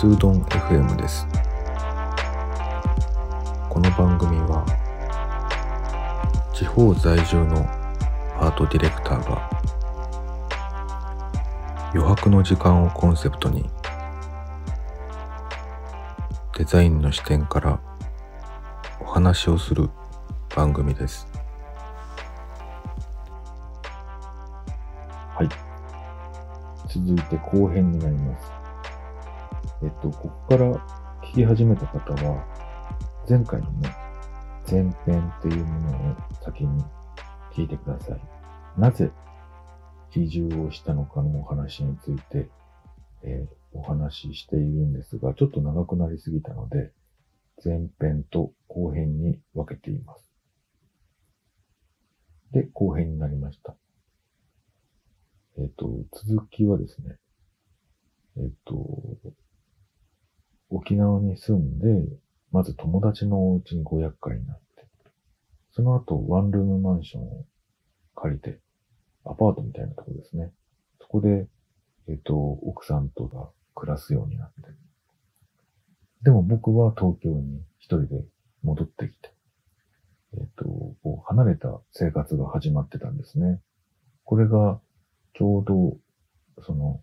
スードン FM ですこの番組は地方在住のアートディレクターが余白の時間をコンセプトにデザインの視点からお話をする番組ですはい。続いて後編になります。えっと、ここから聞き始めた方は、前回のね、前編っていうものを先に聞いてください。なぜ移住をしたのかのお話について、えーお話ししているんですが、ちょっと長くなりすぎたので、前編と後編に分けています。で、後編になりました。えっ、と、続きはですね、えっ、と、沖縄に住んで、まず友達のお家にご厄介になって、その後ワンルームマンションを借りて、アパートみたいなところですね。そこで、えっ、と、奥さんとが暮らすようになって。でも僕は東京に一人で戻ってきて、えっ、と、こう離れた生活が始まってたんですね。これが、ちょうど、その、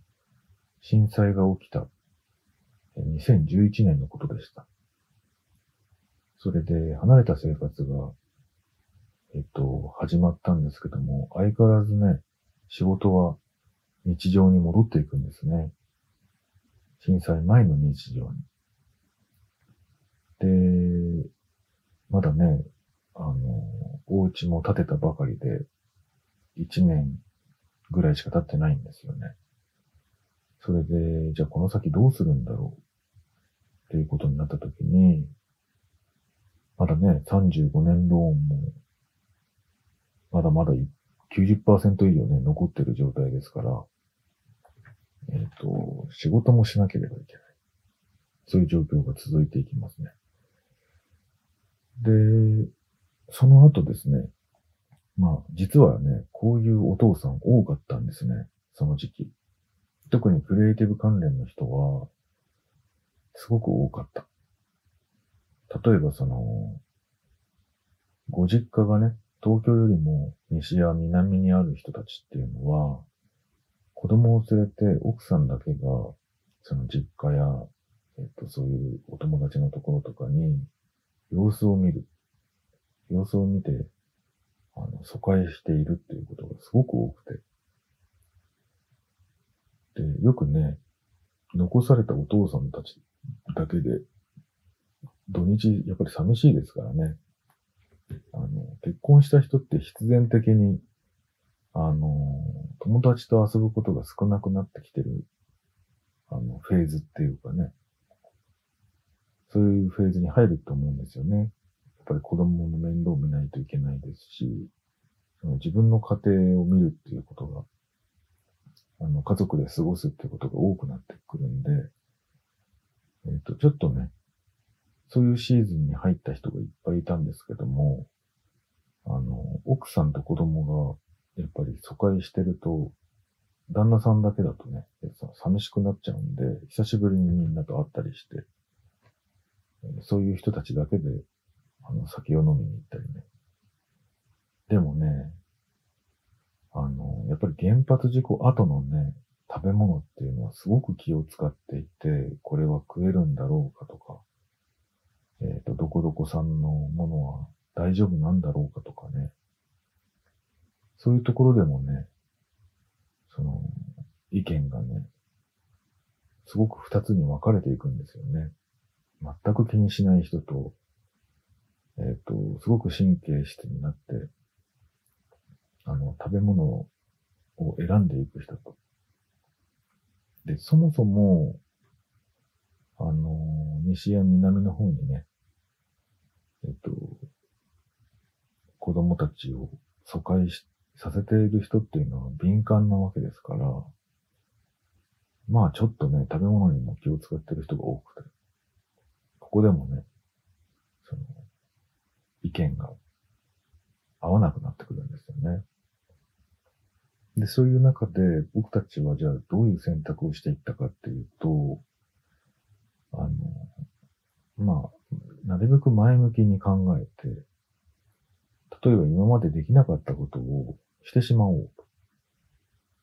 震災が起きた、2011年のことでした。それで、離れた生活が、えっと、始まったんですけども、相変わらずね、仕事は日常に戻っていくんですね。震災前の日常に。で、まだね、あの、お家も建てたばかりで、1年ぐらいしか経ってないんですよね。それで、じゃあこの先どうするんだろうっていうことになったときに、まだね、35年ローンも、まだまだ90%以上ね、残ってる状態ですから、えっ、と、仕事もしなければいけない。そういう状況が続いていきますね。で、その後ですね、まあ、実はね、こういうお父さん多かったんですね、その時期。特にクリエイティブ関連の人は、すごく多かった。例えばその、ご実家がね、東京よりも西や南にある人たちっていうのは、子供を連れて奥さんだけが、その実家や、えっと、そういうお友達のところとかに、様子を見る。様子を見て、あの、疎開しているっていうことがすごく多くて。で、よくね、残されたお父さんたちだけで、土日、やっぱり寂しいですからね。あの、結婚した人って必然的に、あの、友達と遊ぶことが少なくなってきてる、あの、フェーズっていうかね。そういうフェーズに入ると思うんですよね。やっぱり子供の面倒を見ないといけないですし、その自分の家庭を見るっていうことが、あの、家族で過ごすってことが多くなってくるんで、えっ、と、ちょっとね、そういうシーズンに入った人がいっぱいいたんですけども、あの、奥さんと子供が、やっぱり疎開してると、旦那さんだけだとね、寂しくなっちゃうんで、久しぶりにみんなと会ったりして、そういう人たちだけで、あの、酒を飲みに行ったりね。でもね、原発事故後のね、食べ物っていうのはすごく気を使っていて、これは食えるんだろうかとか、えっ、と、どこどこさんのものは大丈夫なんだろうかとかね。そういうところでもね、その、意見がね、すごく二つに分かれていくんですよね。全く気にしない人と、えっ、と、すごく神経質になって、あの、食べ物をを選んでいく人と。で、そもそも、あの、西や南の方にね、えっと、子供たちを疎開しさせている人っていうのは敏感なわけですから、まあちょっとね、食べ物にも気を使ってる人が多くて、ここでもね、その、意見が合わなくなってくるんですよね。で、そういう中で僕たちはじゃあどういう選択をしていったかっていうと、あの、まあ、なるべく前向きに考えて、例えば今までできなかったことをしてしまおうと。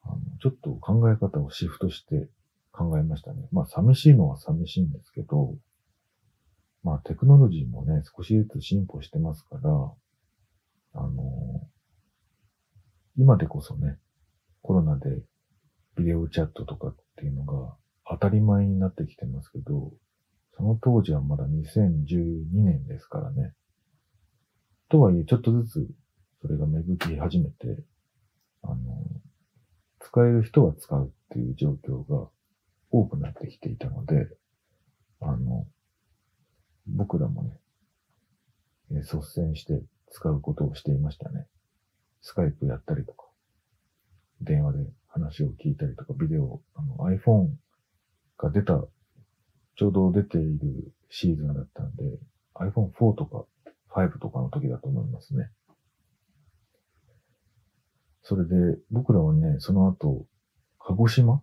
あのちょっと考え方をシフトして考えましたね。まあ寂しいのは寂しいんですけど、まあテクノロジーもね、少しずつ進歩してますから、あの、今でこそね、コロナでビデオチャットとかっていうのが当たり前になってきてますけど、その当時はまだ2012年ですからね。とはいえ、ちょっとずつそれが芽吹き始めて、あの、使える人は使うっていう状況が多くなってきていたので、あの、僕らもね、え率先して使うことをしていましたね。スカイプやったりとか、電話で話を聞いたりとか、ビデオ、あの iPhone が出た、ちょうど出ているシーズンだったんで、iPhone4 とか5とかの時だと思いますね。それで、僕らはね、その後、鹿児島？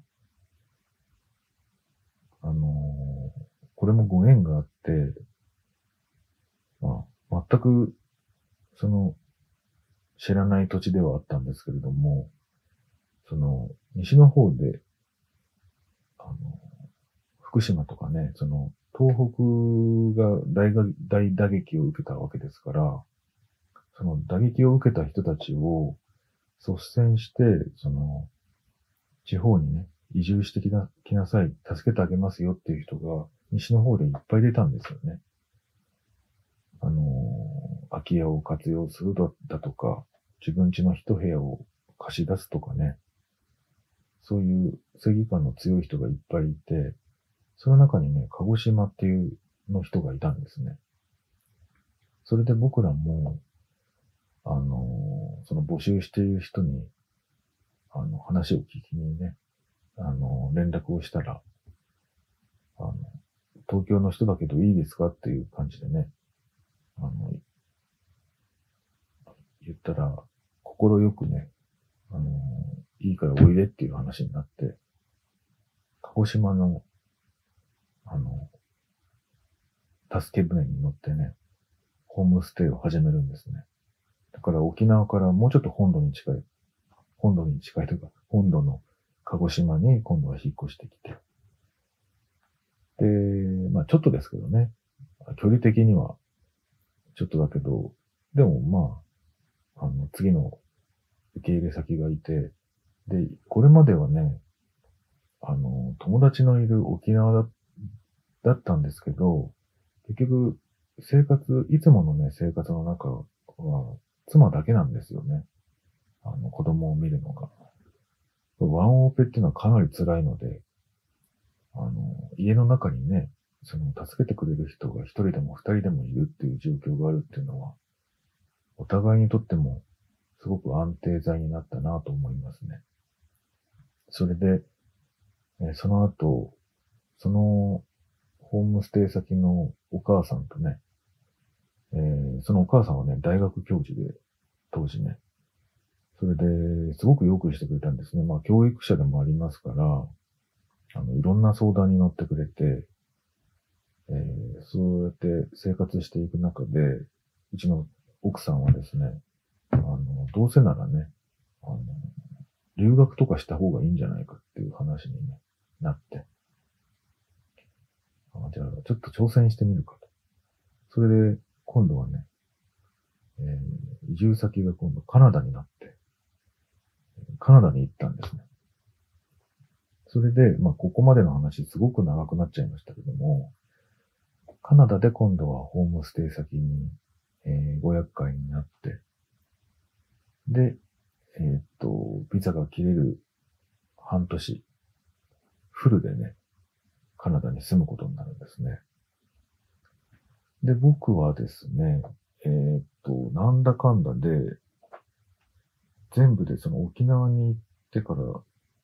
あのー、これもご縁があって、まあ、全く、その、知らない土地ではあったんですけれども、その、西の方で、あの、福島とかね、その、東北が大が大打撃を受けたわけですから、その打撃を受けた人たちを率先して、その、地方にね、移住してきなきなさい、助けてあげますよっていう人が、西の方でいっぱい出たんですよね。あの、空き家を活用するだだとか、自分家の一部屋を貸し出すとかね、そういう正義感の強い人がいっぱいいて、その中にね、鹿児島っていうの人がいたんですね。それで僕らも、あの、その募集している人に、あの、話を聞きにね、あの、連絡をしたら、あの、東京の人だけどいいですかっていう感じでね、あの、言ったら、心よくね、いいからおいでっていう話になって、鹿児島の、あの、助け船に乗ってね、ホームステイを始めるんですね。だから沖縄からもうちょっと本土に近い、本土に近いというか、本土の鹿児島に今度は引っ越してきて。で、まあちょっとですけどね、距離的にはちょっとだけど、でもまあ、あの、次の受け入れ先がいて、で、これまではね、あの、友達のいる沖縄だだったんですけど、結局、生活、いつものね、生活の中は、妻だけなんですよね。あの、子供を見るのが。ワンオペっていうのはかなり辛いので、あの、家の中にね、その、助けてくれる人が一人でも二人でもいるっていう状況があるっていうのは、お互いにとっても、すごく安定剤になったなと思いますね。それで、えその後、その、ホームステイ先のお母さんとね、えー、そのお母さんはね、大学教授で、当時ね。それで、すごくよくしてくれたんですね。まあ、教育者でもありますから、あの、いろんな相談に乗ってくれて、えー、そうやって生活していく中で、うちの奥さんはですね、あの、どうせならね、あの、留学とかした方がいいんじゃないかっていう話に、ね、なって、あじゃあ、ちょっと挑戦してみるかと。それで、今度はね、えー、移住先が今度カナダになって、カナダに行ったんですね。それで、まあ、ここまでの話すごく長くなっちゃいましたけども、カナダで今度はホームステイ先に、えー、ご厄介になって、で、えー、っと、ビザが切れる半年、フルでね、カナダに住むことになるんですね。で、僕はですね、えー、っと、なんだかんだで、全部でその沖縄に行ってから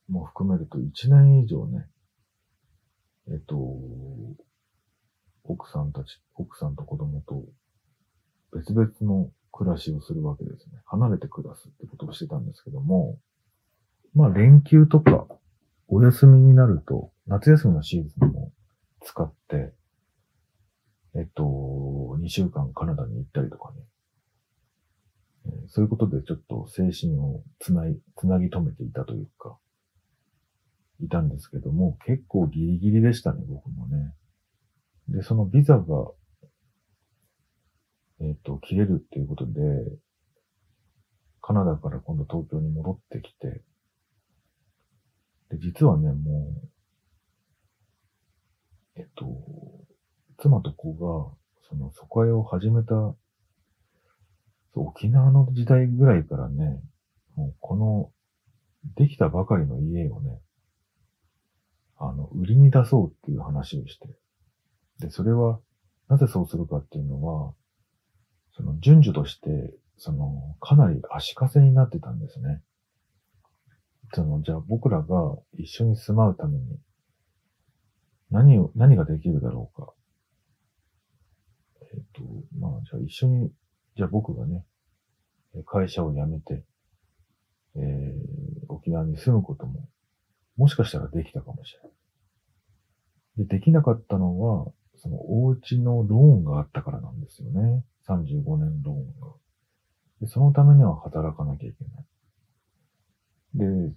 も含めると1年以上ね、えっと、奥さんたち、奥さんと子供と別々の暮らしをするわけですね。離れて暮らすってことをしてたんですけども、まあ連休とかお休みになると、夏休みのシーズンも使って、えっと、2週間カナダに行ったりとかね。えそういうことでちょっと精神をつない、つなぎ止めていたというか、いたんですけども、結構ギリギリでしたね、僕もね。で、そのビザが、えっ、と、切れるっていうことで、カナダから今度東京に戻ってきて、で、実はね、もう、えっと、妻と子が、その、疎開を始めた、そう沖縄の時代ぐらいからね、もうこの、できたばかりの家をね、あの、売りに出そうっていう話をして、で、それは、なぜそうするかっていうのは、その、順序として、その、かなり足かせになってたんですね。その、じゃあ僕らが一緒に住まうために、何を、何ができるだろうか。えっ、と、まあ、じゃあ一緒に、じゃあ僕がね、会社を辞めて、えー、沖縄に住むことも、もしかしたらできたかもしれない。で、できなかったのは、そのお家のローンがあったからなんですよね。35年ローンが。で、そのためには働かなきゃいけない。で、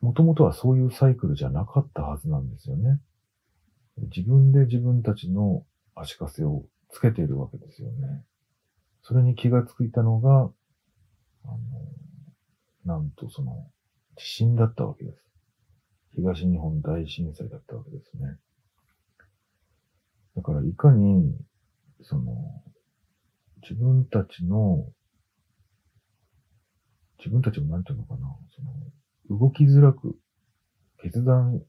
もともとはそういうサイクルじゃなかったはずなんですよね。自分で自分たちの足かせをつけているわけですよね。それに気がついたのが、あの、なんとその、地震だったわけです。東日本大震災だったわけですね。だからいかに、その、自分たちの、自分たちもなんていうのかな、その、動きづらく、決断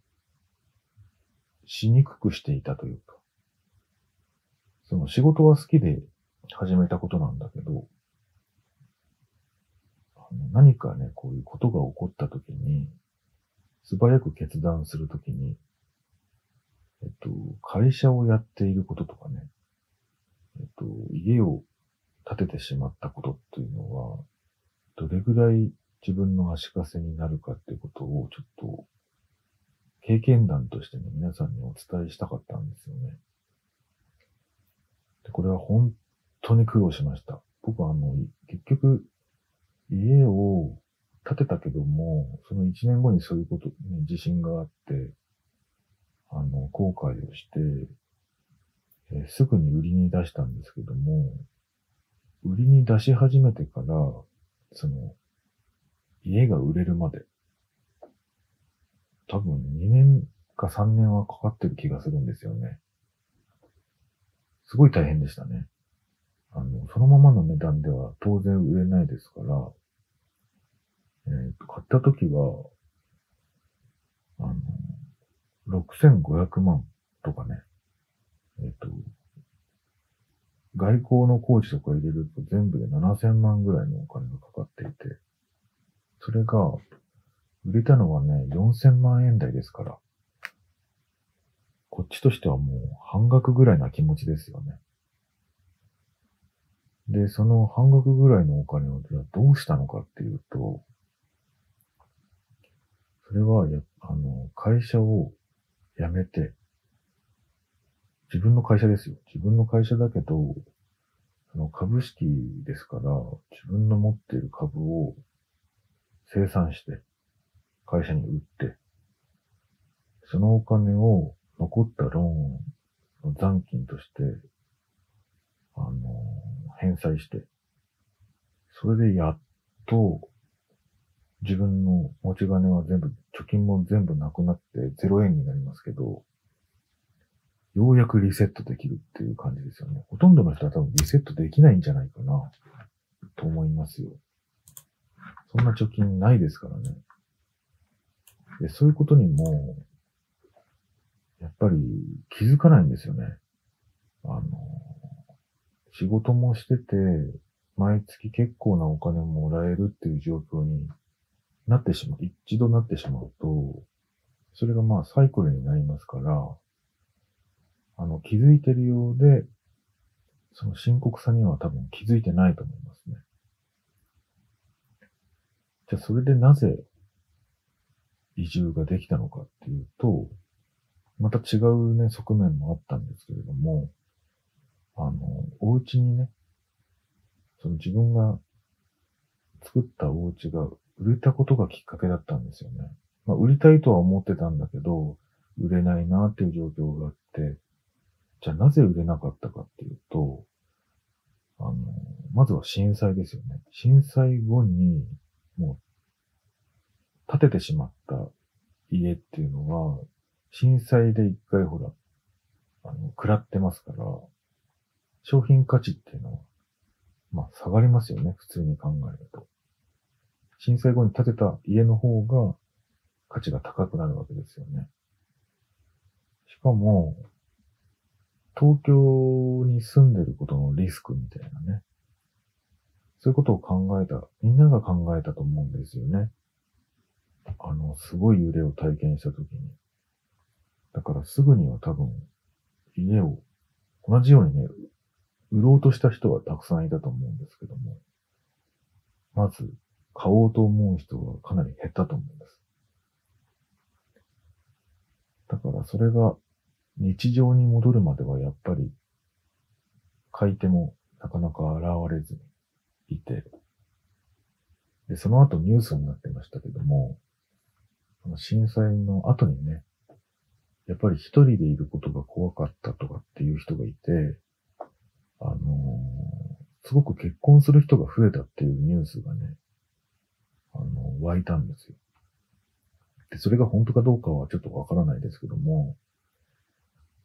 しにくくしていたというか、その仕事は好きで始めたことなんだけど、あの何かね、こういうことが起こったときに、素早く決断するときに、えっと、会社をやっていることとかね、えっと、家を建ててしまったことっていうのは、どれぐらい自分の足かせになるかっていうことをちょっと経験談としてね、皆さんにお伝えしたかったんですよね。でこれは本当に苦労しました。僕はあの、結局、家を建てたけども、その1年後にそういうこと、ね、地震があって、あの、後悔をして、えーすぐに売りに出したんですけども、売りに出し始めてから、その、家が売れるまで、多分2年か3年はかかってる気がするんですよね。すごい大変でしたね。あの、そのままの値段では当然売れないですから、えーと買った時は、あの、6500万とかね、えっ、と、外交の工事とか入れると全部で7000万ぐらいのお金がかかっていて、それが、売れたのはね、4000万円台ですから、こっちとしてはもう半額ぐらいな気持ちですよね。で、その半額ぐらいのお金をじゃどうしたのかっていうと、それはや、あの、会社を辞めて、自分の会社ですよ。自分の会社だけど、その株式ですから、自分の持っている株を生産して、会社に売って、そのお金を残ったローンの残金として、あの、返済して、それでやっと、自分の持ち金は全部、貯金も全部なくなって0円になりますけど、ようやくリセットできるっていう感じですよね。ほとんどの人は多分リセットできないんじゃないかな、と思いますよ。そんな貯金ないですからね。でそういうことにも、やっぱり気づかないんですよね。あの、仕事もしてて、毎月結構なお金もらえるっていう状況になってしまう、一度なってしまうと、それがまあサイクルになりますから、あの、気づいてるようで、その深刻さには多分気づいてないと思いますね。じゃあそれでなぜ移住ができたのかっていうと、また違うね、側面もあったんですけれども、あの、お家にね、その自分が作ったお家が売れたことがきっかけだったんですよね。まあ、売りたいとは思ってたんだけど、売れないなっていう状況があって、じゃあなぜ売れなかったかっていうと、あの、まずは震災ですよね。震災後に、もう、建ててしまった家っていうのは、震災で一回ほら、あの、食らってますから、商品価値っていうのは、まあ、下がりますよね。普通に考えると。震災後に建てた家の方が価値が高くなるわけですよね。しかも、東京に住んでることのリスクみたいなね。そういうことを考えた、みんなが考えたと思うんですよね。あの、すごい揺れを体験したときに。だからすぐには多分、家を、同じようにね、売ろうとした人はたくさんいたと思うんですけども、まず、買おうと思う人がかなり減ったと思うんです。だからそれが日常に戻るまではやっぱり買い手もなかなか現れずにいて、で、その後ニュースになってましたけども、震災の後にね、やっぱり一人でいることが怖かったとかっていう人がいて、あのー、すごく結婚する人が増えたっていうニュースがね、あのー、湧いたんですよ。で、それが本当かどうかはちょっとわからないですけども、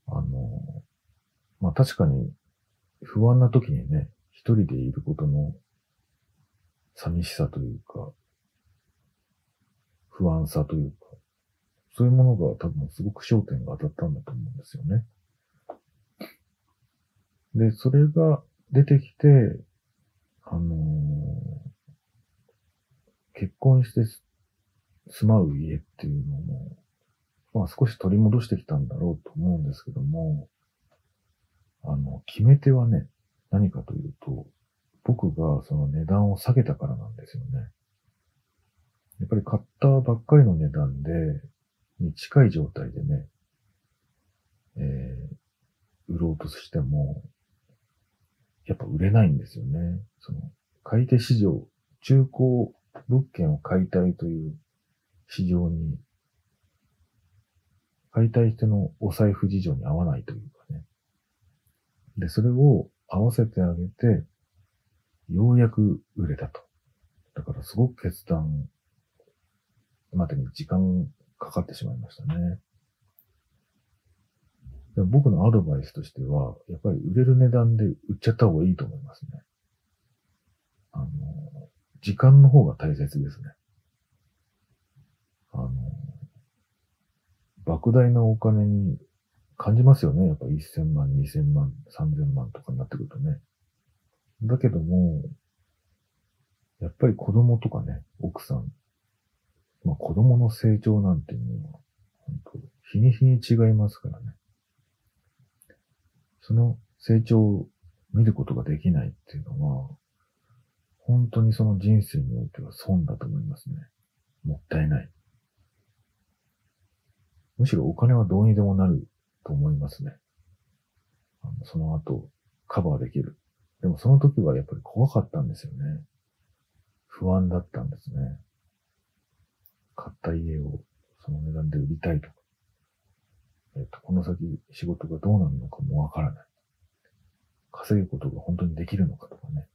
あの、まあ、確かに不安な時にね、一人でいることの寂しさというか、不安さというか、そういうものが多分すごく焦点が当たったんだと思うんですよね。で、それが出てきて、あのー、結婚して住まう家っていうのも、まあ少し取り戻してきたんだろうと思うんですけども、あの、決め手はね、何かというと、僕がその値段を下げたからなんですよね。やっぱり買ったばっかりの値段で、に近い状態でね、えー、売ろうとしても、やっぱ売れないんですよね。その、買い手市場、中古物件を買いたいという市場に買いたい人のお財布事情に合わないというかね。で、それを合わせてあげて、ようやく売れたと。だからすごく決断までに時間かかってしまいましたね。で僕のアドバイスとしては、やっぱり売れる値段で売っちゃった方がいいと思いますね。あの、時間の方が大切ですね。あの、莫大なお金に感じますよね。やっぱ1000万、2000万、3000万とかになってくるとね。だけども、やっぱり子供とかね、奥さん、まあ子供の成長なんていうのは、本当日に日に違いますからね。その成長を見ることができないっていうのは、本当にその人生においては損だと思いますね。もったいない。むしろお金はどうにでもなると思いますね。あのその後、カバーできる。でもその時はやっぱり怖かったんですよね。不安だったんですね。買った家をその値段で売りたいとか。えっと、この先仕事がどうなるのかもわからない。稼ぐことが本当にできるのかとかね。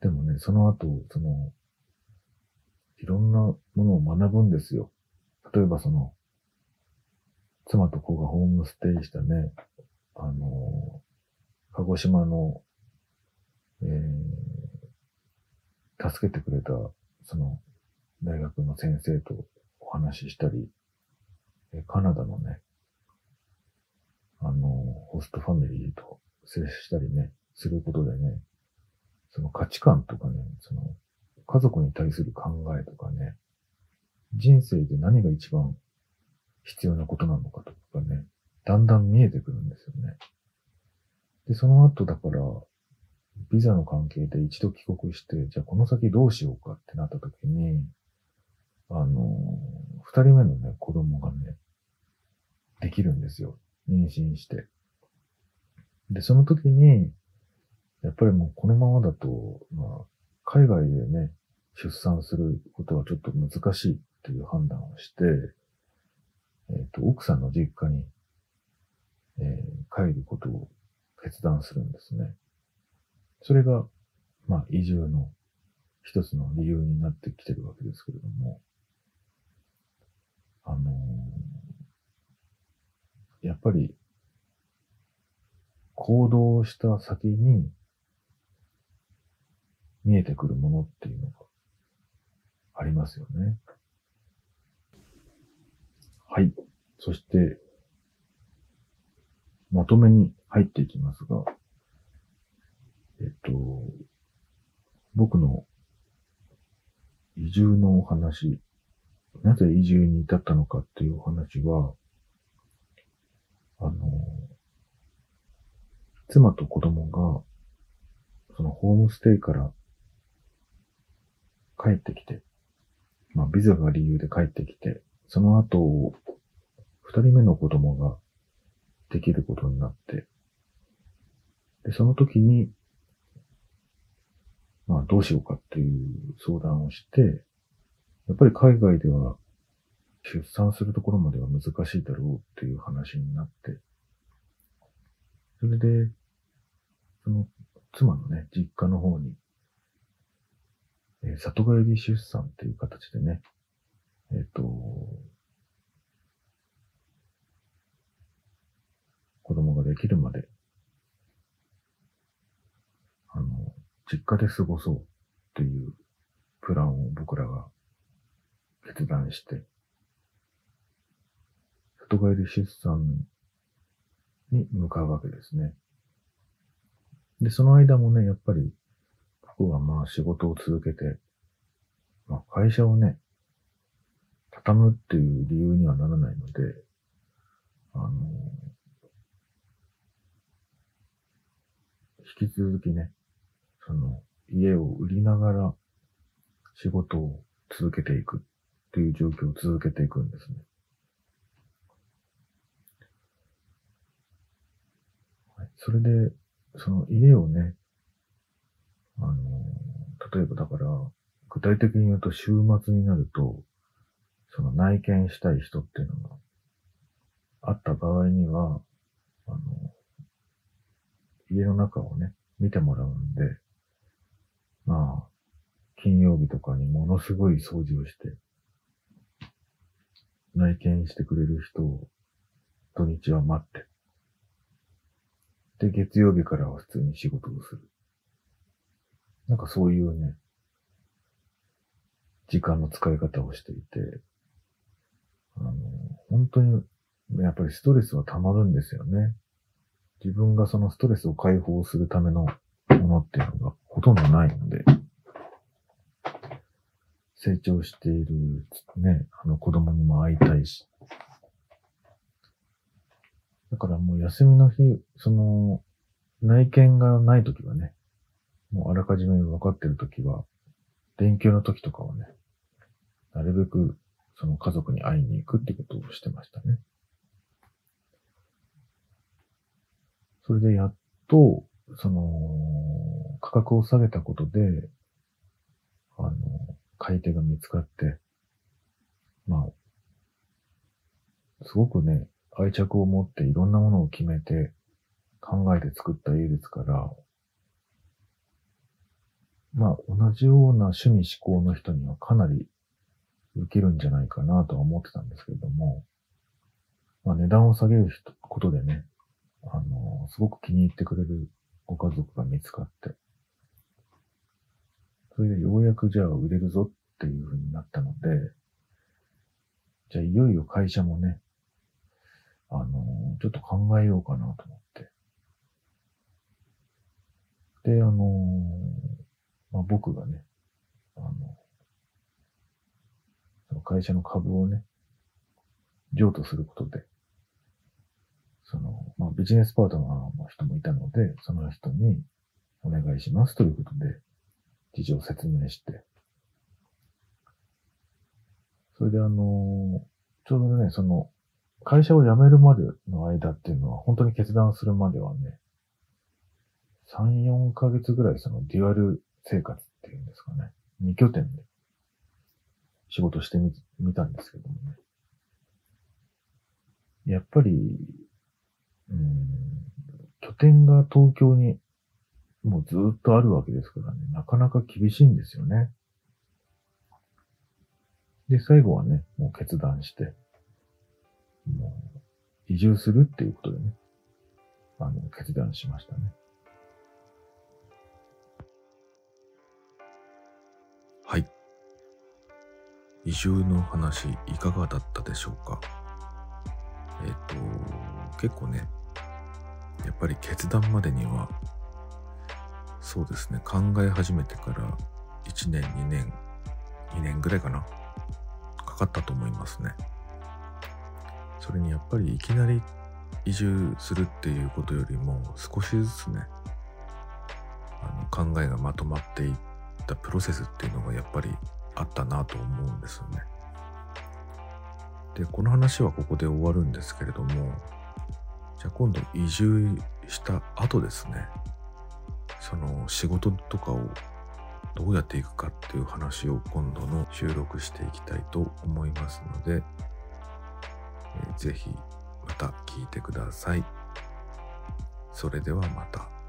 でもね、その後、その、いろんなものを学ぶんですよ。例えばその、妻と子がホームステイしたね、あの、鹿児島の、えー、助けてくれた、その、大学の先生とお話ししたり、カナダのね、あの、ホストファミリーと接したりね、することでね、その価値観とかね、その家族に対する考えとかね、人生で何が一番必要なことなのかとかね、だんだん見えてくるんですよね。で、その後だから、ビザの関係で一度帰国して、じゃあこの先どうしようかってなった時に、あの、二人目のね、子供がね、できるんですよ。妊娠して。で、その時に、やっぱりもうこのままだと、まあ、海外でね、出産することはちょっと難しいっていう判断をして、えっ、と、奥さんの実家に、えー帰ることを決断するんですね。それが、まあ、移住の一つの理由になってきてるわけですけれども、あのーやっぱり、行動した先に見えてくるものっていうのがありますよね。はい。そして、まとめに入っていきますが、えっと、僕の移住のお話、なぜ移住に至ったのかっていうお話は、あの、妻と子供が、そのホームステイから帰ってきて、まあビザが理由で帰ってきて、その後、二人目の子供ができることになって、で、その時に、まあどうしようかっていう相談をして、やっぱり海外では出産するところまでは難しいだろうっていう話になって、それで、その妻のね、実家の方に、え里帰り出産っていう形でね、えっ、と、子供ができるまで、あの、実家で過ごそうっていうプランを僕らが決断して、里帰り出産に向かうわけですね。で、その間もね、やっぱり、僕はまあ仕事を続けて、まあ会社をね、畳むっていう理由にはならないので、あの、引き続きね、その、家を売りながら仕事を続けていくっていう状況を続けていくんですね。はいそれで、その家をね、あの、例えばだから、具体的に言うと週末になると、その内見したい人っていうのがあった場合には、あの、家の中をね、見てもらうんで、まあ、金曜日とかにものすごい掃除をして、内見してくれる人を土日は待って、で、月曜日からは普通に仕事をする。なんかそういうね、時間の使い方をしていて、あの、本当に、やっぱりストレスは溜まるんですよね。自分がそのストレスを解放するためのものっていうのがほとんどないので、成長しているね、あの子供にも会いたいし。だからもう休みの日、その、内見がない時はね、もうあらかじめ分かってる時は、連休の時とかはね、なるべくその家族に会いに行くってことをしてましたね。それでやっと、その、価格を下げたことで、あの、買い手が見つかって、まあ、すごくね、愛着を持っていろんなものを決めて考えて作った家ですから、まあ、同じような趣味思考の人にはかなり受けるんじゃないかなとは思ってたんですけれども、まあ、値段を下げる人ことでね、あの、すごく気に入ってくれるご家族が見つかって、それでようやくじゃあ売れるぞっていう風になったので、じゃあいよいよ会社もね、あの、ちょっと考えようかなと思って。で、あの、まあ、僕がね、あの、その会社の株をね、譲渡することで、その、まあ、ビジネスパートナーの人もいたので、その人にお願いしますということで、事情を説明して、それであの、ちょうどね、その、会社を辞めるまでの間っていうのは、本当に決断するまではね、3、4ヶ月ぐらいそのデュアル生活っていうんですかね。2拠点で仕事してみ、みたんですけどもね。やっぱり、うん、拠点が東京にもうずっとあるわけですからね、なかなか厳しいんですよね。で、最後はね、もう決断して、もう移住するっていうことでね、あの、決断しましたね。移住の話いかがだったでしょうか？えっ、と、結構ね、やっぱり決断までには、そうですね、考え始めてから1年、2年、2年ぐらいかな、かかったと思いますね。それにやっぱりいきなり移住するっていうことよりも少しずつね、あの考えがまとまっていったプロセスっていうのがやっぱりあったなと思うんですよね。で、この話はここで終わるんですけれども、じゃあ今度移住した後ですね、その仕事とかをどうやっていくかっていう話を今度の収録していきたいと思いますので、えー、ぜひまた聞いてください。それではまた。